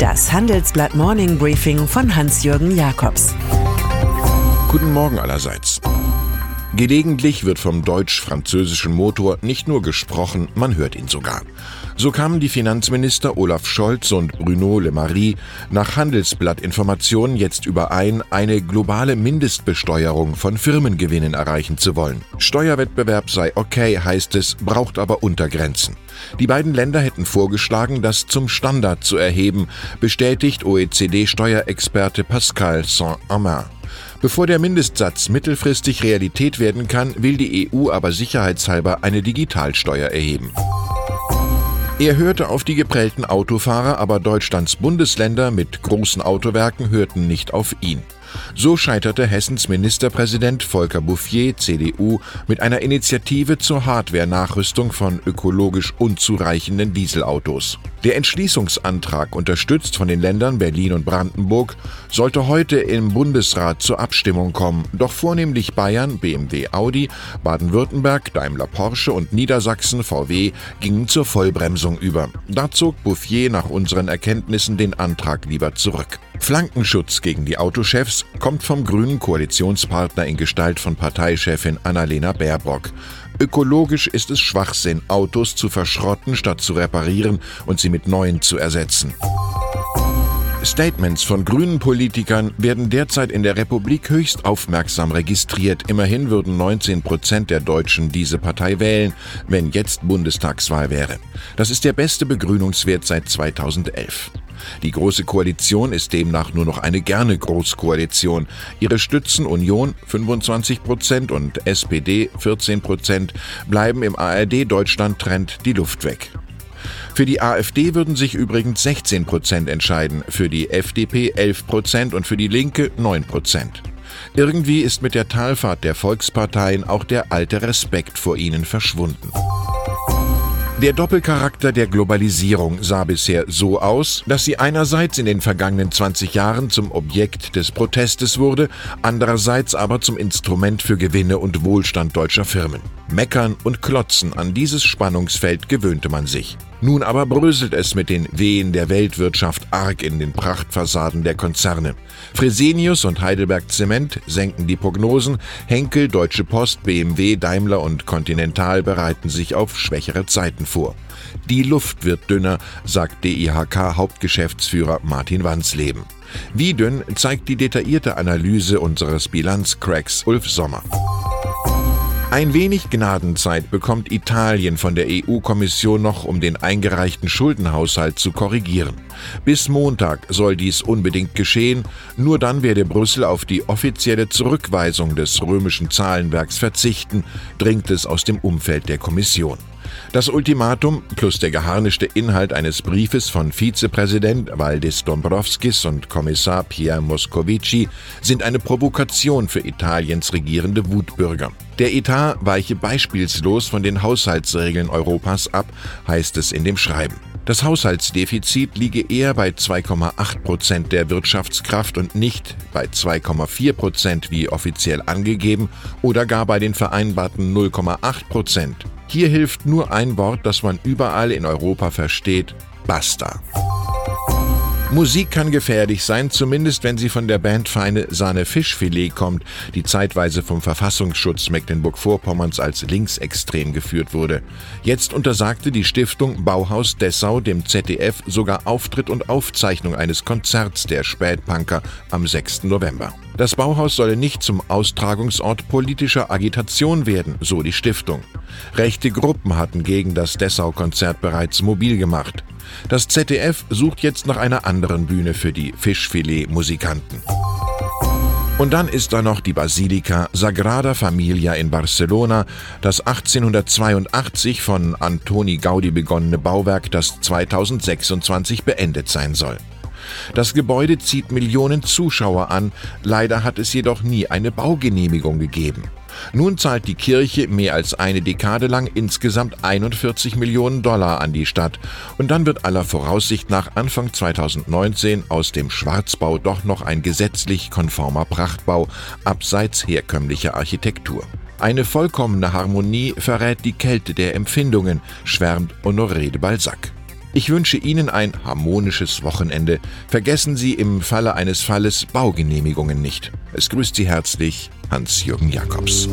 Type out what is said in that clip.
Das Handelsblatt Morning Briefing von Hans-Jürgen Jakobs. Guten Morgen allerseits. Gelegentlich wird vom deutsch-französischen Motor nicht nur gesprochen, man hört ihn sogar. So kamen die Finanzminister Olaf Scholz und Bruno Le Maire nach Handelsblattinformationen jetzt überein, eine globale Mindestbesteuerung von Firmengewinnen erreichen zu wollen. Steuerwettbewerb sei okay, heißt es, braucht aber Untergrenzen. Die beiden Länder hätten vorgeschlagen, das zum Standard zu erheben, bestätigt OECD-Steuerexperte Pascal Saint-Amand. Bevor der Mindestsatz mittelfristig Realität werden kann, will die EU aber sicherheitshalber eine Digitalsteuer erheben. Er hörte auf die geprellten Autofahrer, aber Deutschlands Bundesländer mit großen Autowerken hörten nicht auf ihn. So scheiterte Hessens Ministerpräsident Volker Bouffier, CDU, mit einer Initiative zur Hardware-Nachrüstung von ökologisch unzureichenden Dieselautos. Der Entschließungsantrag, unterstützt von den Ländern Berlin und Brandenburg, sollte heute im Bundesrat zur Abstimmung kommen, doch vornehmlich Bayern, BMW, Audi, Baden-Württemberg, Daimler, Porsche und Niedersachsen, VW, gingen zur Vollbremsung über. Da zog Bouffier nach unseren Erkenntnissen den Antrag lieber zurück. Flankenschutz gegen die Autochefs kommt vom grünen Koalitionspartner in Gestalt von Parteichefin Annalena Baerbock. Ökologisch ist es Schwachsinn, Autos zu verschrotten, statt zu reparieren und sie mit neuen zu ersetzen. Statements von grünen Politikern werden derzeit in der Republik höchst aufmerksam registriert. Immerhin würden 19 Prozent der Deutschen diese Partei wählen, wenn jetzt Bundestagswahl wäre. Das ist der beste Begrünungswert seit 2011. Die Große Koalition ist demnach nur noch eine gerne Großkoalition. Ihre Stützen Union 25 Prozent und SPD 14 Prozent bleiben im ARD-Deutschland-Trend die Luft weg. Für die AfD würden sich übrigens 16 Prozent entscheiden, für die FDP 11 Prozent und für die Linke 9 Prozent. Irgendwie ist mit der Talfahrt der Volksparteien auch der alte Respekt vor ihnen verschwunden. Der Doppelcharakter der Globalisierung sah bisher so aus, dass sie einerseits in den vergangenen 20 Jahren zum Objekt des Protestes wurde, andererseits aber zum Instrument für Gewinne und Wohlstand deutscher Firmen. Meckern und Klotzen an dieses Spannungsfeld gewöhnte man sich. Nun aber bröselt es mit den Wehen der Weltwirtschaft arg in den Prachtfassaden der Konzerne. Fresenius und Heidelberg Zement senken die Prognosen, Henkel, Deutsche Post, BMW, Daimler und Continental bereiten sich auf schwächere Zeiten vor. Die Luft wird dünner, sagt DIHK-Hauptgeschäftsführer Martin Wansleben. Wie dünn zeigt die detaillierte Analyse unseres Bilanzcracks Ulf Sommer. Ein wenig Gnadenzeit bekommt Italien von der EU-Kommission noch, um den eingereichten Schuldenhaushalt zu korrigieren. Bis Montag soll dies unbedingt geschehen, nur dann werde Brüssel auf die offizielle Zurückweisung des römischen Zahlenwerks verzichten, dringt es aus dem Umfeld der Kommission. Das Ultimatum plus der geharnischte Inhalt eines Briefes von Vizepräsident Valdis Dombrovskis und Kommissar Pierre Moscovici sind eine Provokation für Italiens regierende Wutbürger. Der Etat weiche beispielslos von den Haushaltsregeln Europas ab, heißt es in dem Schreiben. Das Haushaltsdefizit liege eher bei 2,8 Prozent der Wirtschaftskraft und nicht bei 2,4 Prozent wie offiziell angegeben oder gar bei den vereinbarten 0,8 Prozent. Hier hilft nur ein Wort, das man überall in Europa versteht, basta. Musik kann gefährlich sein, zumindest wenn sie von der Band Feine Sahne Fischfilet kommt, die zeitweise vom Verfassungsschutz Mecklenburg-Vorpommerns als linksextrem geführt wurde. Jetzt untersagte die Stiftung Bauhaus Dessau dem ZDF sogar Auftritt und Aufzeichnung eines Konzerts der Spätpunker am 6. November. Das Bauhaus solle nicht zum Austragungsort politischer Agitation werden, so die Stiftung. Rechte Gruppen hatten gegen das Dessau-Konzert bereits mobil gemacht. Das ZDF sucht jetzt nach einer anderen Bühne für die Fischfilet-Musikanten. Und dann ist da noch die Basilika Sagrada Familia in Barcelona, das 1882 von Antoni Gaudi begonnene Bauwerk, das 2026 beendet sein soll. Das Gebäude zieht Millionen Zuschauer an, leider hat es jedoch nie eine Baugenehmigung gegeben. Nun zahlt die Kirche mehr als eine Dekade lang insgesamt 41 Millionen Dollar an die Stadt und dann wird aller Voraussicht nach Anfang 2019 aus dem Schwarzbau doch noch ein gesetzlich konformer Prachtbau abseits herkömmlicher Architektur. Eine vollkommene Harmonie verrät die Kälte der Empfindungen, schwärmt Honoré de Balzac. Ich wünsche Ihnen ein harmonisches Wochenende. Vergessen Sie im Falle eines Falles Baugenehmigungen nicht. Es grüßt Sie herzlich Hans-Jürgen Jakobs.